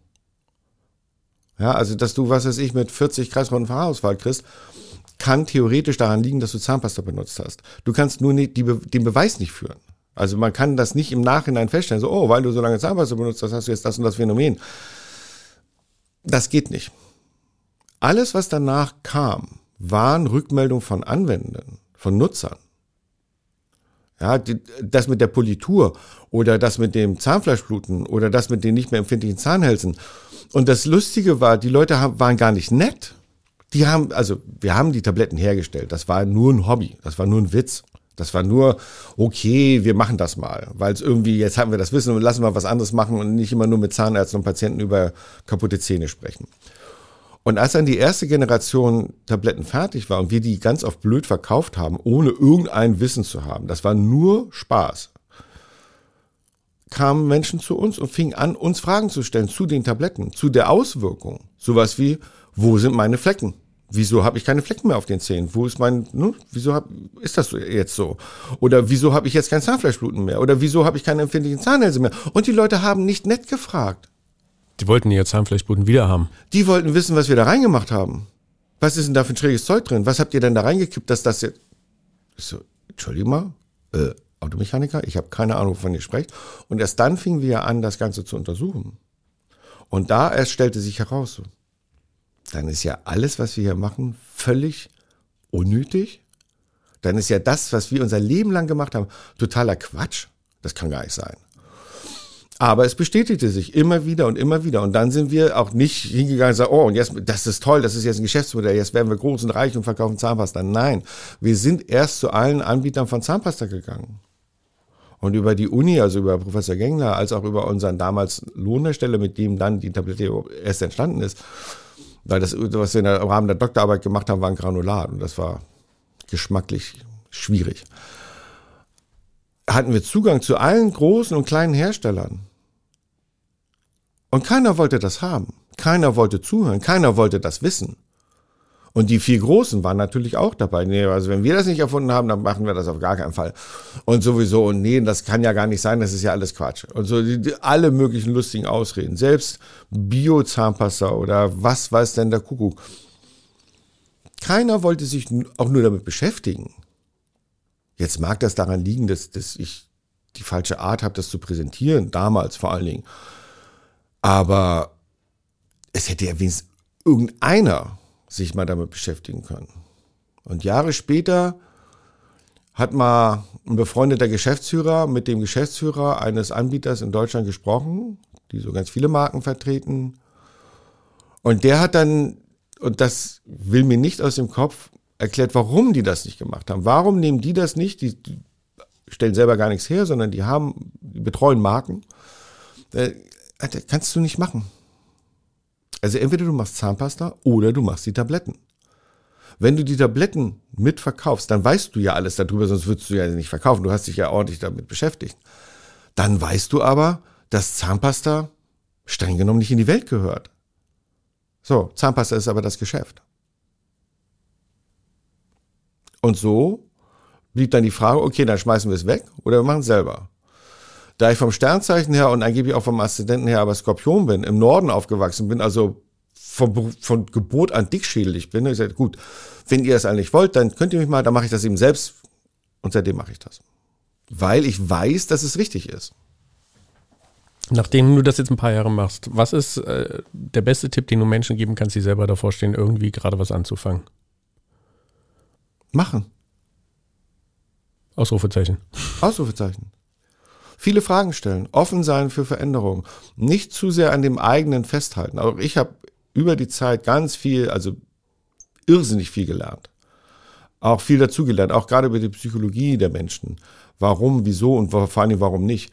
Ja, also, dass du, was weiß ich, mit 40 Kreisrunden Haarausfall kriegst, kann theoretisch daran liegen, dass du Zahnpasta benutzt hast. Du kannst nur die, den Beweis nicht führen. Also man kann das nicht im Nachhinein feststellen, so, oh, weil du so lange Zahnpasta benutzt hast, hast du jetzt das und das Phänomen. Das geht nicht. Alles, was danach kam, waren Rückmeldungen von Anwendern, von Nutzern. Ja, die, das mit der Politur oder das mit dem Zahnfleischbluten oder das mit den nicht mehr empfindlichen Zahnhälsen. Und das Lustige war, die Leute haben, waren gar nicht nett. Die haben, also wir haben die Tabletten hergestellt. Das war nur ein Hobby. Das war nur ein Witz. Das war nur, okay, wir machen das mal, weil es irgendwie, jetzt haben wir das Wissen und lassen wir was anderes machen und nicht immer nur mit Zahnärzten und Patienten über kaputte Zähne sprechen. Und als dann die erste Generation Tabletten fertig war und wir die ganz oft blöd verkauft haben, ohne irgendein Wissen zu haben, das war nur Spaß, kamen Menschen zu uns und fingen an, uns Fragen zu stellen zu den Tabletten, zu der Auswirkung. Sowas wie, wo sind meine Flecken? Wieso habe ich keine Flecken mehr auf den Zähnen? Wo ist mein, ne? wieso hab, ist das jetzt so? Oder wieso habe ich jetzt kein Zahnfleischbluten mehr? Oder wieso habe ich keine empfindlichen Zahnhälse mehr? Und die Leute haben nicht nett gefragt. Die wollten ihr Zahnfleischbluten wieder haben. Die wollten wissen, was wir da reingemacht haben. Was ist denn da für ein schräges Zeug drin? Was habt ihr denn da reingekippt, dass das jetzt... Ich so, Entschuldigung mal, äh, Automechaniker, ich habe keine Ahnung, wovon ihr sprecht. Und erst dann fingen wir an, das Ganze zu untersuchen. Und da erst stellte sich heraus, so, dann ist ja alles, was wir hier machen, völlig unnötig. Dann ist ja das, was wir unser Leben lang gemacht haben, totaler Quatsch. Das kann gar nicht sein. Aber es bestätigte sich immer wieder und immer wieder. Und dann sind wir auch nicht hingegangen und sagen, oh, und jetzt, das ist toll, das ist jetzt ein Geschäftsmodell, jetzt werden wir groß und reich und verkaufen Zahnpasta. Nein, wir sind erst zu allen Anbietern von Zahnpasta gegangen. Und über die Uni, also über Professor Gengler, als auch über unseren damals Lohnhersteller, mit dem dann die Tablette erst entstanden ist, weil das, was wir im Rahmen der Doktorarbeit gemacht haben, war ein Granulat und das war geschmacklich schwierig. Hatten wir Zugang zu allen großen und kleinen Herstellern. Und keiner wollte das haben. Keiner wollte zuhören. Keiner wollte das wissen. Und die vier Großen waren natürlich auch dabei. Nee, also wenn wir das nicht erfunden haben, dann machen wir das auf gar keinen Fall. Und sowieso, und nee, das kann ja gar nicht sein, das ist ja alles Quatsch. Und so die, die, alle möglichen lustigen Ausreden. Selbst Bio-Zahnpasta oder was weiß denn der Kuckuck. Keiner wollte sich auch nur damit beschäftigen. Jetzt mag das daran liegen, dass, dass ich die falsche Art habe, das zu präsentieren, damals vor allen Dingen. Aber es hätte ja wenigstens irgendeiner sich mal damit beschäftigen können. Und Jahre später hat mal ein befreundeter Geschäftsführer mit dem Geschäftsführer eines Anbieters in Deutschland gesprochen, die so ganz viele Marken vertreten. Und der hat dann, und das will mir nicht aus dem Kopf, erklärt, warum die das nicht gemacht haben. Warum nehmen die das nicht? Die, stellen selber gar nichts her, sondern die haben, die betreuen Marken. Äh, kannst du nicht machen. Also entweder du machst Zahnpasta oder du machst die Tabletten. Wenn du die Tabletten mitverkaufst, dann weißt du ja alles darüber, sonst würdest du ja nicht verkaufen. Du hast dich ja ordentlich damit beschäftigt. Dann weißt du aber, dass Zahnpasta streng genommen nicht in die Welt gehört. So, Zahnpasta ist aber das Geschäft. Und so blieb dann die Frage, okay, dann schmeißen wir es weg oder wir machen es selber. Da ich vom Sternzeichen her und angeblich auch vom Aszendenten her aber Skorpion bin, im Norden aufgewachsen bin, also von, von Geburt an dickschädelig bin, ich gesagt, gut, wenn ihr das eigentlich wollt, dann könnt ihr mich mal, dann mache ich das eben selbst und seitdem mache ich das. Weil ich weiß, dass es richtig ist. Nachdem du das jetzt ein paar Jahre machst, was ist äh, der beste Tipp, den du Menschen geben kannst, die selber davor stehen, irgendwie gerade was anzufangen? Machen. Ausrufezeichen. Ausrufezeichen. Viele Fragen stellen, offen sein für Veränderungen, nicht zu sehr an dem eigenen festhalten. Auch ich habe über die Zeit ganz viel, also irrsinnig viel gelernt. Auch viel dazugelernt, auch gerade über die Psychologie der Menschen. Warum, wieso und vor allem warum nicht.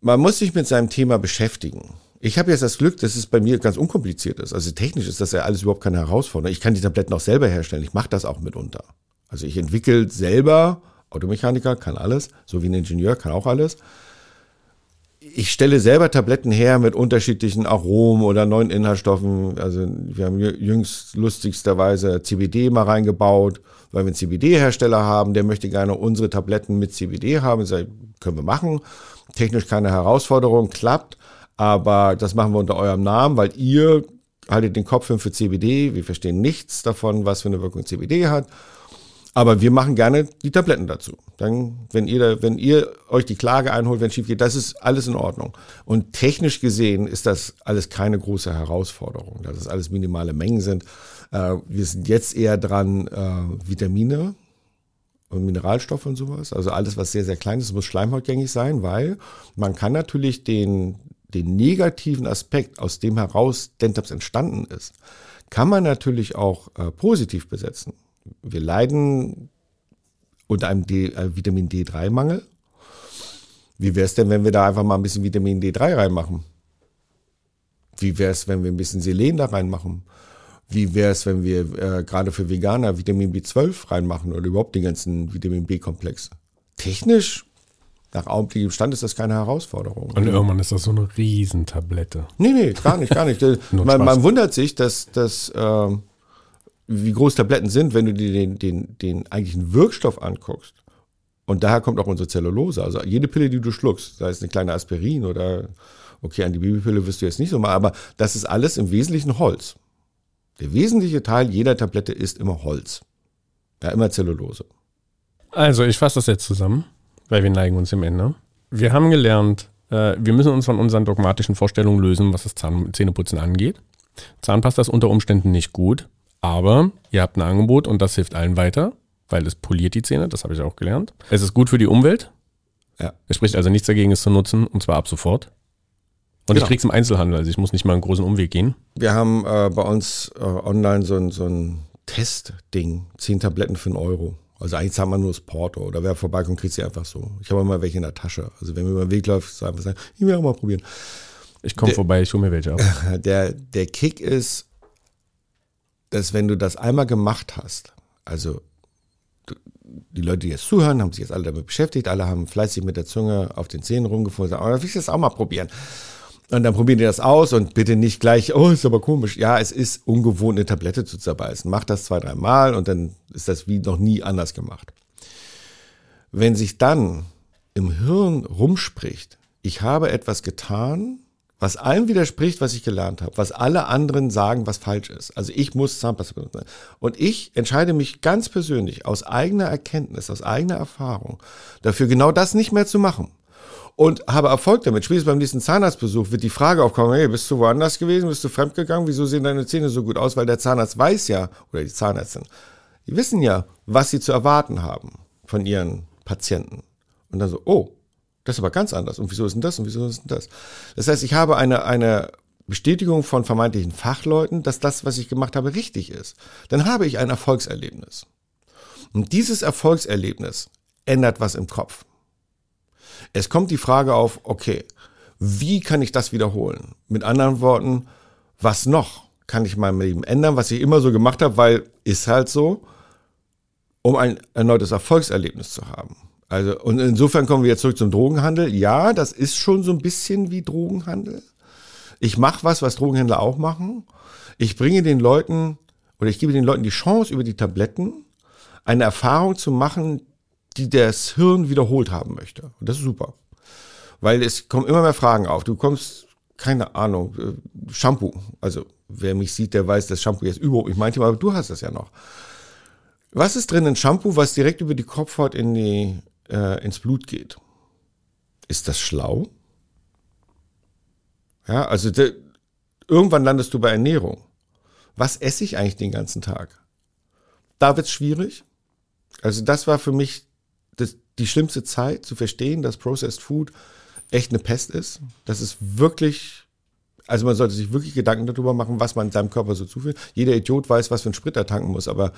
Man muss sich mit seinem Thema beschäftigen. Ich habe jetzt das Glück, dass es bei mir ganz unkompliziert ist. Also technisch ist das ja alles überhaupt keine Herausforderung. Ich kann die Tabletten auch selber herstellen. Ich mache das auch mitunter. Also ich entwickle selber Automechaniker kann alles, so wie ein Ingenieur kann auch alles. Ich stelle selber Tabletten her mit unterschiedlichen Aromen oder neuen Inhaltsstoffen. Also wir haben jüngst lustigsterweise CBD mal reingebaut, weil wir einen CBD-Hersteller haben, der möchte gerne unsere Tabletten mit CBD haben. Das können wir machen. Technisch keine Herausforderung, klappt. Aber das machen wir unter eurem Namen, weil ihr haltet den Kopf hin für CBD. Wir verstehen nichts davon, was für eine Wirkung CBD hat. Aber wir machen gerne die Tabletten dazu. Dann, wenn ihr, wenn ihr euch die Klage einholt, wenn es schief geht, das ist alles in Ordnung. Und technisch gesehen ist das alles keine große Herausforderung, da das alles minimale Mengen sind. Äh, wir sind jetzt eher dran, äh, Vitamine und Mineralstoffe und sowas. Also alles, was sehr, sehr klein ist, muss schleimhautgängig sein, weil man kann natürlich den, den negativen Aspekt, aus dem heraus Dentaps entstanden ist, kann man natürlich auch äh, positiv besetzen wir leiden unter einem D, äh, Vitamin D3-Mangel. Wie wäre es denn, wenn wir da einfach mal ein bisschen Vitamin D3 reinmachen? Wie wäre es, wenn wir ein bisschen Selen da reinmachen? Wie wäre es, wenn wir äh, gerade für Veganer Vitamin B12 reinmachen oder überhaupt den ganzen Vitamin B-Komplex? Technisch, nach augenblicklichem Stand ist das keine Herausforderung. Und irgendwann ist das so eine Riesentablette. Nee, nee, gar nicht, gar nicht. *laughs* man, man, wundert sich, dass, dass äh, wie groß Tabletten sind, wenn du dir den, den, den eigentlichen Wirkstoff anguckst. Und daher kommt auch unsere Zellulose. Also jede Pille, die du schluckst, sei es eine kleine Aspirin oder, okay, an die Babypille wirst du jetzt nicht so mal, aber das ist alles im Wesentlichen Holz. Der wesentliche Teil jeder Tablette ist immer Holz. Ja, immer Zellulose. Also, ich fasse das jetzt zusammen, weil wir neigen uns im Ende. Wir haben gelernt, äh, wir müssen uns von unseren dogmatischen Vorstellungen lösen, was das Zahn Zähneputzen angeht. Zahnpasta ist unter Umständen nicht gut, aber ihr habt ein Angebot und das hilft allen weiter, weil es poliert die Zähne, das habe ich auch gelernt. Es ist gut für die Umwelt. Ja. Es spricht also nichts dagegen, es zu nutzen, und zwar ab sofort. Und genau. ich krieg's im Einzelhandel, also ich muss nicht mal einen großen Umweg gehen. Wir haben äh, bei uns äh, online so ein, so ein Testding, zehn Tabletten für einen Euro. Also eigentlich zahlt man nur das Porto. Oder wer vorbeikommt, kriegt sie einfach so. Ich habe immer welche in der Tasche. Also wenn mir über den Weg läuft, so einfach sagen, ich will auch mal probieren. Ich komme vorbei, ich hole mir welche ab. *laughs* Der, der Kick ist, dass wenn du das einmal gemacht hast, also die Leute, die jetzt zuhören, haben sich jetzt alle damit beschäftigt, alle haben fleißig mit der Zunge auf den Zähnen rumgefunden, aber will ich das auch mal probieren. Und dann probieren die das aus und bitte nicht gleich, oh, ist aber komisch. Ja, es ist ungewohnt, eine Tablette zu zerbeißen. Mach das zwei, drei Mal und dann ist das wie noch nie anders gemacht. Wenn sich dann im Hirn rumspricht, ich habe etwas getan, was allem widerspricht, was ich gelernt habe, was alle anderen sagen, was falsch ist. Also ich muss Zahnpasta benutzen. Und ich entscheide mich ganz persönlich aus eigener Erkenntnis, aus eigener Erfahrung dafür, genau das nicht mehr zu machen und habe Erfolg damit. Spätestens beim nächsten Zahnarztbesuch wird die Frage aufkommen, hey, bist du woanders gewesen, bist du fremdgegangen, wieso sehen deine Zähne so gut aus? Weil der Zahnarzt weiß ja, oder die Zahnärztin, die wissen ja, was sie zu erwarten haben von ihren Patienten. Und dann so, oh, das ist aber ganz anders. Und wieso ist denn das? Und wieso ist denn das? Das heißt, ich habe eine, eine Bestätigung von vermeintlichen Fachleuten, dass das, was ich gemacht habe, richtig ist. Dann habe ich ein Erfolgserlebnis. Und dieses Erfolgserlebnis ändert was im Kopf. Es kommt die Frage auf, okay, wie kann ich das wiederholen? Mit anderen Worten, was noch kann ich in meinem Leben ändern, was ich immer so gemacht habe, weil ist halt so, um ein erneutes Erfolgserlebnis zu haben. Also, und insofern kommen wir jetzt zurück zum Drogenhandel. Ja, das ist schon so ein bisschen wie Drogenhandel. Ich mache was, was Drogenhändler auch machen. Ich bringe den Leuten oder ich gebe den Leuten die Chance, über die Tabletten eine Erfahrung zu machen, die das Hirn wiederholt haben möchte. Und das ist super. Weil es kommen immer mehr Fragen auf. Du kommst, keine Ahnung, äh, Shampoo. Also wer mich sieht, der weiß, dass Shampoo jetzt überhaupt nicht mein Thema, aber du hast das ja noch. Was ist drin in Shampoo, was direkt über die Kopfhaut in die, äh, ins Blut geht? Ist das schlau? Ja, also de, irgendwann landest du bei Ernährung. Was esse ich eigentlich den ganzen Tag? Da wird's schwierig. Also das war für mich das, die schlimmste Zeit zu verstehen, dass Processed Food echt eine Pest ist. Das ist wirklich, also man sollte sich wirklich Gedanken darüber machen, was man seinem Körper so zuführt. Jeder Idiot weiß, was für ein Sprit er tanken muss, aber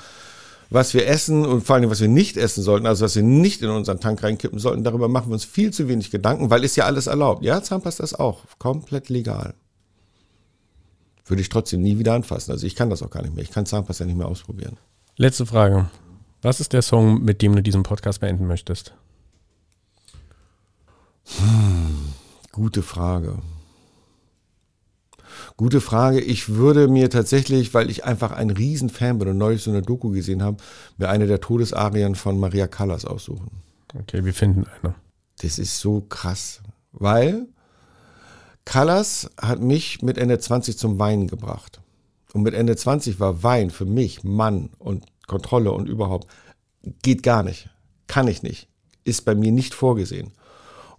was wir essen und vor allem, was wir nicht essen sollten, also was wir nicht in unseren Tank reinkippen sollten, darüber machen wir uns viel zu wenig Gedanken, weil ist ja alles erlaubt. Ja, Zahnpasta ist auch komplett legal. Würde ich trotzdem nie wieder anfassen. Also ich kann das auch gar nicht mehr. Ich kann Zahnpasta nicht mehr ausprobieren. Letzte Frage. Was ist der Song, mit dem du diesen Podcast beenden möchtest? Hm, gute Frage. Gute Frage. Ich würde mir tatsächlich, weil ich einfach ein Riesenfan bin und neulich so eine Doku gesehen habe, mir eine der Todesarien von Maria Callas aussuchen. Okay, wir finden eine. Das ist so krass, weil Callas hat mich mit Ende 20 zum Weinen gebracht. Und mit Ende 20 war Wein für mich Mann und Kontrolle und überhaupt geht gar nicht. Kann ich nicht. Ist bei mir nicht vorgesehen.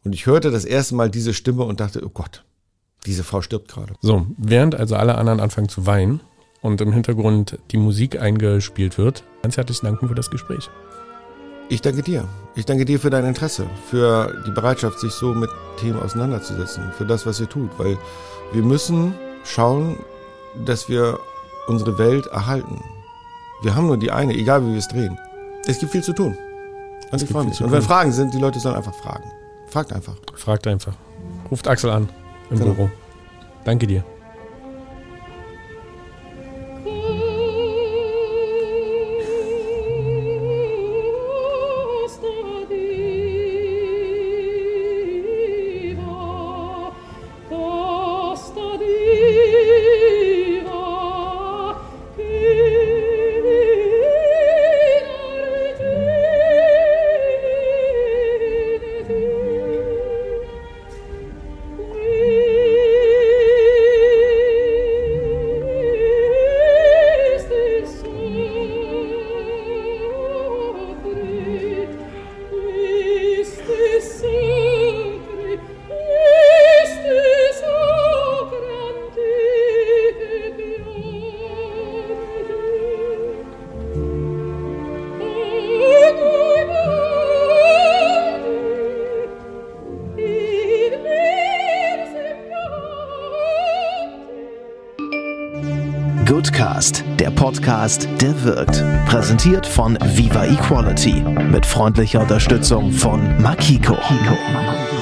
Und ich hörte das erste Mal diese Stimme und dachte, oh Gott, diese Frau stirbt gerade. So, während also alle anderen anfangen zu weinen und im Hintergrund die Musik eingespielt wird, ganz herzlichen Dank für das Gespräch. Ich danke dir. Ich danke dir für dein Interesse, für die Bereitschaft, sich so mit Themen auseinanderzusetzen, für das, was ihr tut, weil wir müssen schauen, dass wir unsere Welt erhalten. Wir haben nur die eine, egal wie wir es drehen. Es gibt viel zu tun. Und es ich freue mich. Und wenn Fragen sind, die Leute sollen einfach fragen. Fragt einfach. Fragt einfach. Ruft Axel an im genau. Büro. Danke dir. Podcast, der wirkt. Präsentiert von Viva Equality mit freundlicher Unterstützung von Makiko. Makiko.